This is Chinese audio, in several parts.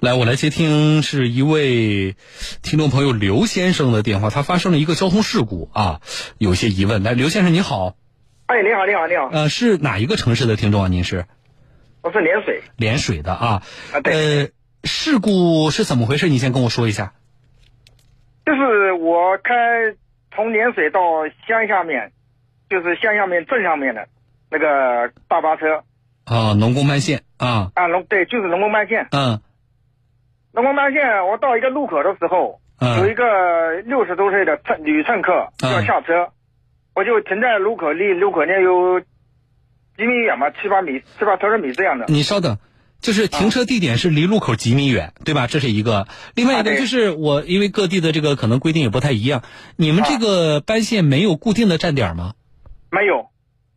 来，我来接听是一位听众朋友刘先生的电话，他发生了一个交通事故啊，有些疑问。来，刘先生你好，哎，你好，你好，你好，呃，是哪一个城市的听众啊？您是我是涟水，涟水的啊。啊对呃，事故是怎么回事？你先跟我说一下。就是我开从涟水到乡下面，就是乡下面镇上面的那个大巴车啊，农工班线啊，啊，龙对，就是农工班线。嗯龙宫班线，我到一个路口的时候，嗯有一个六十多岁的乘女乘客嗯要下车，我就停在路口离路口那有几米远吧，七八米、七八十米这样的。你稍等，就是停车地点是离路口几米远，对吧？这是一个。另外一个就是我，因为各地的这个可能规定也不太一样，你们这个班线没有固定的站点吗？没有，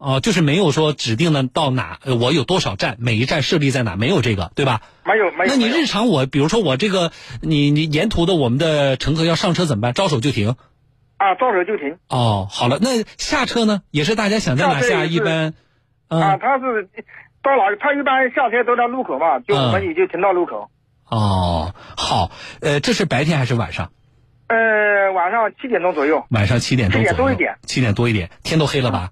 哦，就是没有说指定的到哪，呃我有多少站，每一站设立在哪，没有这个，对吧？没有，没有。那你日常我，比如说我这个，你你沿途的我们的乘客要上车怎么办？招手就停。啊，招手就停。哦，好了，那下车呢？也是大家想在哪下，一般，啊，嗯，他是到哪？他一般下车都在路口嘛，就嗯我们也就停到路口。哦，好，呃，这是白天还是晚上？呃，晚上七点钟左右晚上七点钟7点多一点七点多一点，天都黑了吧？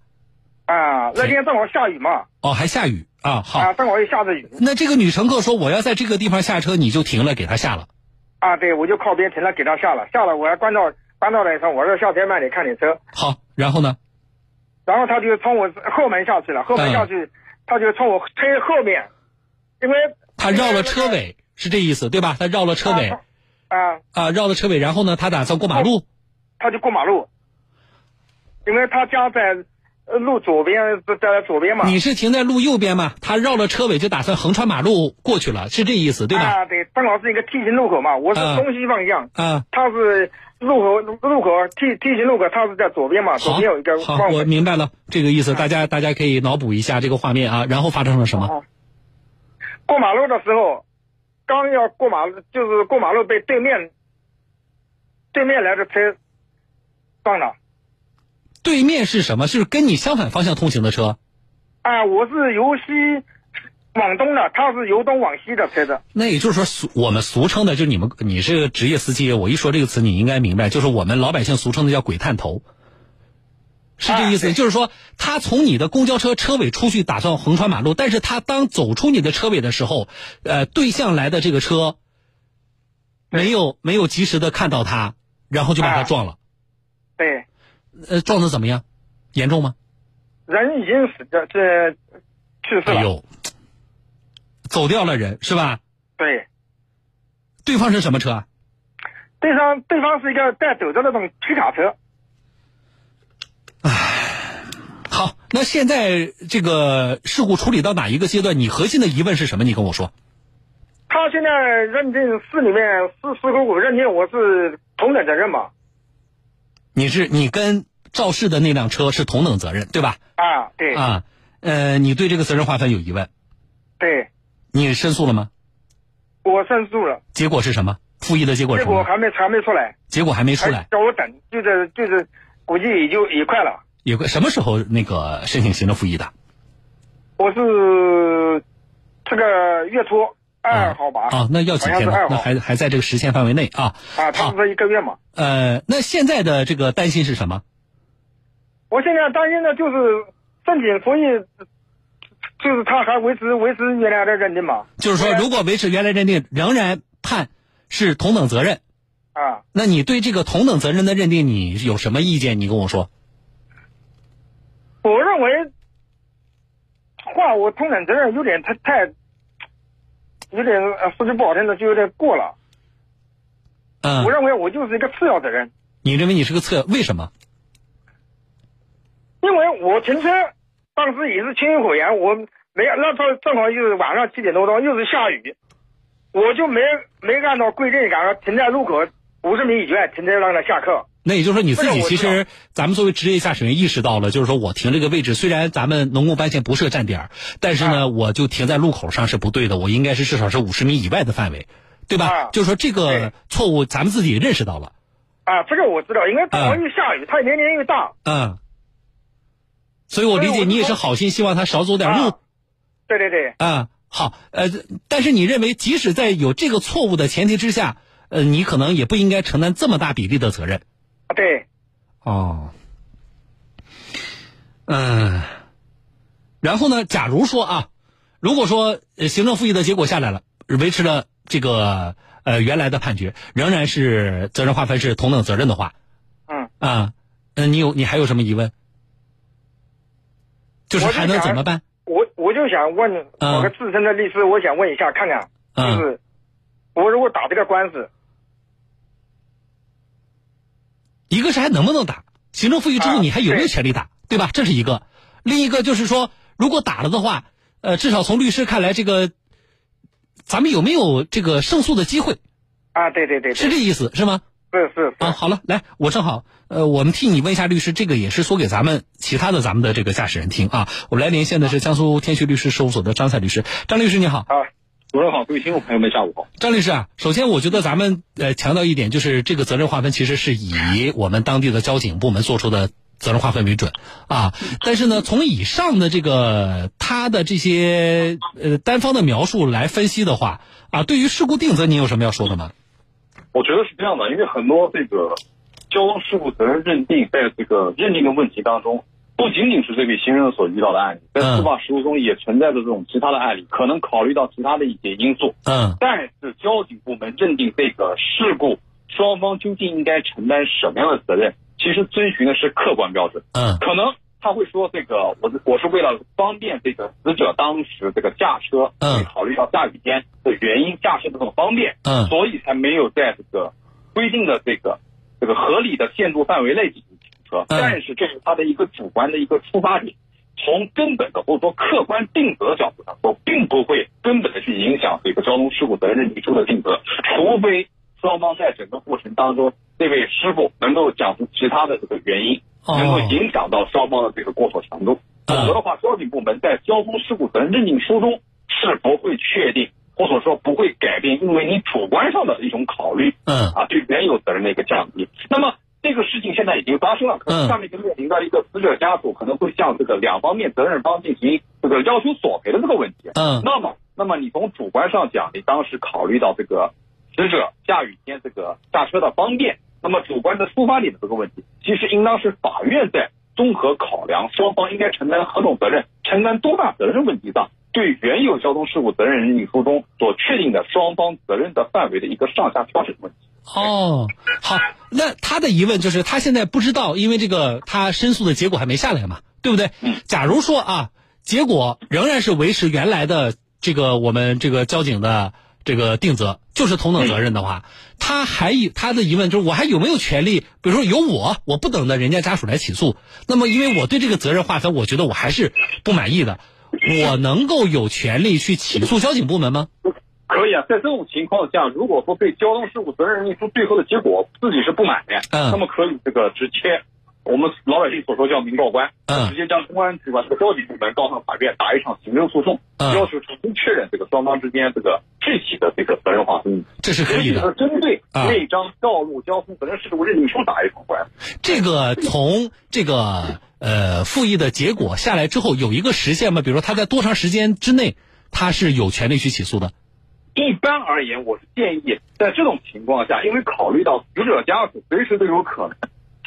啊，那天正好下雨嘛，哦，还下雨啊，好。啊，正好又下着雨那这个女乘客说我要在这个地方下车，你就停了，给她下了。啊，对，我就靠边停了，给她下了，下了，我要关照关照了一声，我说下车慢点，看点车，好，然后呢？然后他就从我后门下去了，后门嗯下去，他就从我车后面，因为他绕了车尾，是这意思对吧？他绕了车尾啊啊，啊，绕了车尾，然后呢，他打算过马路。他就过马路，因为他家在呃路左边，在左边嘛，你是停在路右边吗？他绕了车尾就打算横穿马路过去了，是这意思对吧？啊，对，正好是一个 T 型路口嘛，我是啊东西方向，啊，他是路口路口 T T 型路口，他是在左边嘛，左边有一个，好，我。明白了这个意思，大家大家可以脑补一下这个画面啊。然后发生了什么？哦过马路的时候，刚要过马路，就是过马路被对面对面来的车撞了。对面是什么？是跟你相反方向通行的车？啊，我是由西往东的，他是由东往西的车子。那也就是说俗我们俗称的，就是你们你是个职业司机，我一说这个词你应该明白，就是我们老百姓俗称的叫鬼探头。是这意思，啊就是说，他从你的公交车车尾出去，打算横穿马路，但是他当走出你的车尾的时候，呃，对向来的这个车没有没有及时的看到他，然后就把他啊撞了。对，呃，撞的怎么样？严重吗？人已经死掉这去世了。哎呦，走掉了人是吧？对，对方是什么车啊？对方对方是一个带斗的那种皮卡车。唉好，那现在这个事故处理到哪一个阶段？你核心的疑问是什么？你跟我说。他现在认定市里面市市公股认定我是同等责任嘛？你是你跟肇事的那辆车是同等责任，对吧？啊，对，啊，呃，你对这个责任划分有疑问，对，你申诉了吗？我申诉了，结果是什么？复议的结果是什么？结果还没还没出来，结果还没出来，叫我等，就是就是，估计也就也快了。也快什么时候那个申请行政复议的？我是这个月初二号吧？啊，那要几天呢那还还在这个时限范围内啊。啊，他不是说一个月嘛。呃，那现在的这个担心是什么？我现在担心的就是正经，所以，就是他还维持维持原来的认定嘛？就是说，如果维持原来认定，仍然判是同等责任，啊，那你对这个同等责任的认定，你有什么意见？你跟我说。我认为划我同等责任有点太太，有点呃说句不好听的，就有点过了。嗯我，认为我就是一个次要的人，你认为你是个次要？为什么？因为我停车当时也是情有可原，我没那正正好就是晚上七点多钟，又是下雨，我就没没按照规定，然后停在路口五十米以外停车让他下课。那也就是说，你自己其实，咱们作为职业驾驶员意识到了，就是说我停这个位置，虽然咱们农工班线不设站点儿，但是呢，啊我就停在路口上是不对的，我应该是至少是五十米以外的范围，对吧？啊就是说这个错误，咱们自己也认识到了，啊，这个我知道，因为正好又下雨，它年年又大。嗯。所以我理解你也是好心，希望他少走点路啊对对对，啊。好，呃，但是你认为，即使在有这个错误的前提之下，呃，你可能也不应该承担这么大比例的责任。啊，对，哦，嗯，然后呢？假如说啊，如果说呃行政复议的结果下来了，维持了这个呃原来的判决，仍然是责任划分是同等责任的话，嗯，啊，嗯，你有你还有什么疑问？就是还能怎么办？我我就想问嗯我个资深的律师，我想问一下，看看，就嗯是我如果打这个官司，一个是还能不能打，行政复议之后啊你还有没有权利打，对吧？这是一个。另一个就是说，如果打了的话，呃，至少从律师看来，这个咱们有没有这个胜诉的机会？啊，对对对对，是这意思是吗？是是啊，好了，来，我正好，呃，我们替你问一下律师，这个也是说给咱们其他的咱们的这个驾驶人听啊。我们来连线的是江苏天旭律师事务所的张赛律师，张律师你好。啊，主任好，各位听众朋友们，下午好。张律师啊，首先我觉得咱们呃强调一点，就是这个责任划分其实是以我们当地的交警部门做出的责任划分为准啊。但是呢，从以上的这个他的这些呃单方的描述来分析的话啊，对于事故定责，您有什么要说的吗？我觉得是这样的，因为很多这个交通事故责任认定，在这个认定的问题当中，不仅仅是这位行人所遇到的案例，在嗯司法实务中也存在着这种其他的案例，可能考虑到其他的一些因素。嗯但是交警部门认定这个事故双方究竟应该承担什么样的责任，其实遵循的是客观标准。嗯可能他会说这个我我是为了方便这个死者当时这个驾车，嗯考虑到下雨天的原因，驾驶的这种方便，嗯所以才没有在这个规定的这个这个合理的限度范围内进行停但是这是他的一个主观的一个出发点，从根本的或者说客观定责角度上说，并不会根本的去影响这个交通事故责任认定书的定责，除非双方在整个过程当中，这位师傅能够讲出其他的这个原因。哦能够影响到双方的这个过错程度。否嗯则的话，交警部门在交通事故责任认定书中是不会确定，或者说不会改变，因为你主观上的一种考虑嗯啊，对原有责任的一个降低。那么这个事情现在已经发生了，可能下面就面临到一个死者家属可能会向这个两方面责任方进行这个要求索赔的这个问题。嗯那么，那么你从主观上讲，你当时考虑到这个死者下雨天这个下车的方便，那么主观的出发点的这个问题，其实应当是法院在综合考量双方应该承担何种责任、承担多大责任问题上，对原有交通事故责任认定书中所确定的双方责任的范围的一个上下调整问题。哦，好，那他的疑问就是他现在不知道，因为这个他申诉的结果还没下来嘛，对不对？嗯假如说啊，结果仍然是维持原来的这个我们这个交警的这个定责，就是同等责任的话，他还有他的疑问就是我还有没有权利？比如说由我，我不等着人家家属来起诉，那么因为我对这个责任划分，我觉得我还是不满意的，我能够有权利去起诉交警部门吗？可以啊，在这种情况下，如果说对交通事故责任认定书最后的结果自己是不满的，嗯那么可以这个直接我们老百姓所说叫民告官，嗯直接将公安机关这个交警部门告上法院，打一场行政诉讼，嗯要求重新确认这个双方之间这个具体的这个责任划分。这是可以的。是针对啊那张道路交通责任事故认定书打一场官司。这个从这个呃复议的结果下来之后，有一个时限吗？比如说他在多长时间之内，他是有权利去起诉的？一般而言，我是建议在这种情况下，因为考虑到死者家属随时都有可能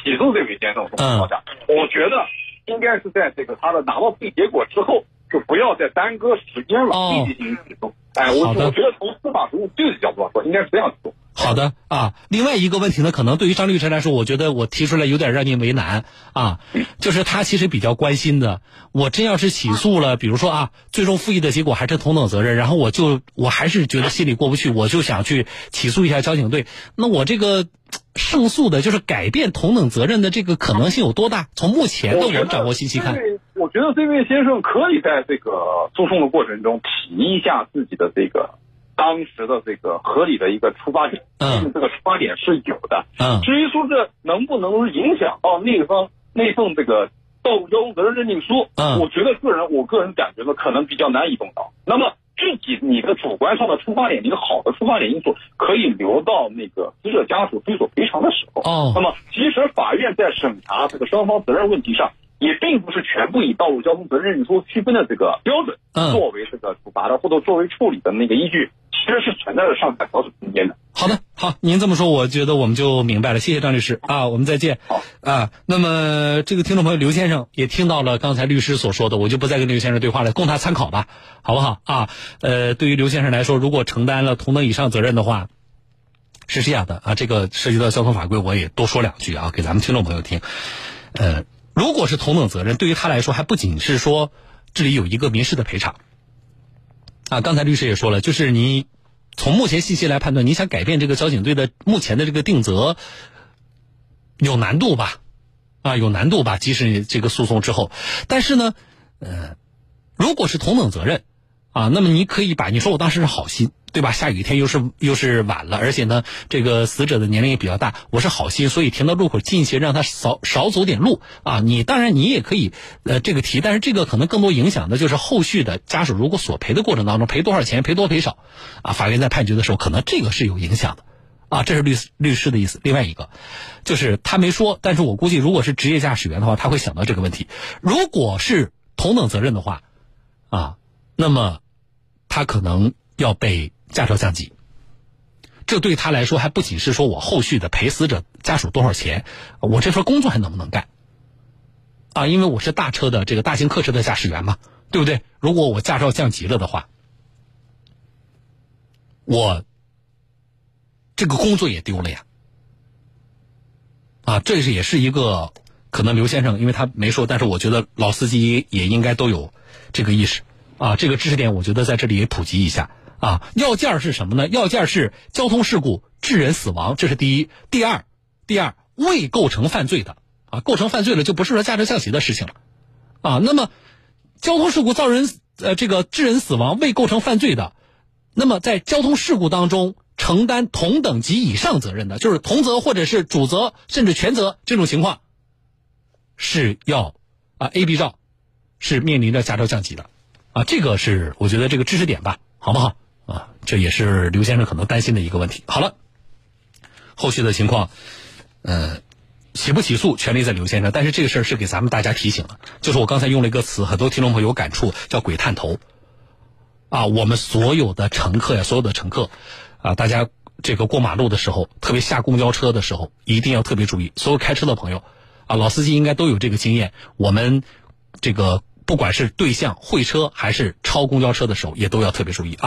起诉这位先生的情况下，我觉得应该是在这个他的拿到复议结果之后，就不要再耽搁时间了，哦立即进行起诉。哎，我我觉得从司法实务这个角度来说，应该是这样去做。好的啊，另外一个问题呢，可能对于张律师来说，我觉得我提出来有点让您为难啊，就是他其实比较关心的，我真要是起诉了，比如说啊，最终复议的结果还是同等责任，然后我就我还是觉得心里过不去，我就想去起诉一下交警队，那我这个胜诉的，就是改变同等责任的这个可能性有多大？从目前的我们掌握信息看，我觉得这位先生可以在这个诉讼的过程中提一下自己的这个当时的这个合理的一个出发点，嗯这个出发点是有的。嗯至于说这能不能影响到那方那份这个道路交通责任认定书，嗯我觉得个人我个人感觉呢，可能比较难以动摇。那么具体你的主观上的出发点，一个好的出发点因素，可以留到那个死者家属追索赔偿的时候。哦那么其实法院在审查这个双方责任问题上，也并不是全部以道路交通责任认定书区分的这个标准作为这个处罚的或者作为处理的那个依据，其实是存在着上下调整空间的。好的，好，您这么说，我觉得我们就明白了。谢谢张律师啊，我们再见。好啊，那么这个听众朋友刘先生也听到了刚才律师所说的，我就不再跟刘先生对话了，供他参考吧，好不好啊？呃，对于刘先生来说，如果承担了同等以上责任的话，是这样的啊，这个涉及到交通法规，我也多说两句啊，给咱们听众朋友听。呃，如果是同等责任，对于他来说，还不仅是说这里有一个民事的赔偿啊，刚才律师也说了，就是你。从目前信息来判断，你想改变这个交警队的目前的这个定责，有难度吧？啊，有难度吧？即使这个诉讼之后，但是呢，呃，如果是同等责任，啊，那么你可以把你说我当时是好心，对吧？下雨天又是又是晚了，而且呢，这个死者的年龄也比较大，我是好心，所以停到路口近一些，让他少少走点路啊。你当然你也可以呃这个提，但是这个可能更多影响的就是后续的家属如果索赔的过程当中赔多少钱，赔多赔少，啊，法院在判决的时候可能这个是有影响的。啊，这是律律师的意思。另外一个，就是他没说，但是我估计，如果是职业驾驶员的话，他会想到这个问题。如果是同等责任的话，啊，那么他可能要被驾照降级。这对他来说，还不仅是说我后续的赔死者家属多少钱，我这份工作还能不能干？啊，因为我是大车的这个大型客车的驾驶员嘛，对不对？如果我驾照降级了的话，我。这个工作也丢了呀，啊，这是也是一个可能刘先生，因为他没说，但是我觉得老司机也应该都有这个意识啊，这个知识点我觉得在这里也普及一下啊。要件是什么呢？要件是交通事故致人死亡，这是第一；第二，第二未构成犯罪的啊，构成犯罪了就不是说驾照降级的事情了啊。那么交通事故造人呃这个致人死亡未构成犯罪的，那么在交通事故当中。承担同等级以上责任的，就是同责或者是主责甚至全责这种情况，是要啊 A、B 照是面临着驾照降级的啊，这个是我觉得这个知识点吧，好不好啊？这也是刘先生可能担心的一个问题。好了，后续的情况，呃，起不起诉权利在刘先生，但是这个事儿是给咱们大家提醒了，就是我刚才用了一个词，很多听众朋友有感触，叫“鬼探头”啊，我们所有的乘客呀，所有的乘客。啊，大家这个过马路的时候，特别下公交车的时候，一定要特别注意。所有开车的朋友，啊，老司机应该都有这个经验。我们这个不管是对向会车还是超公交车的时候，也都要特别注意啊。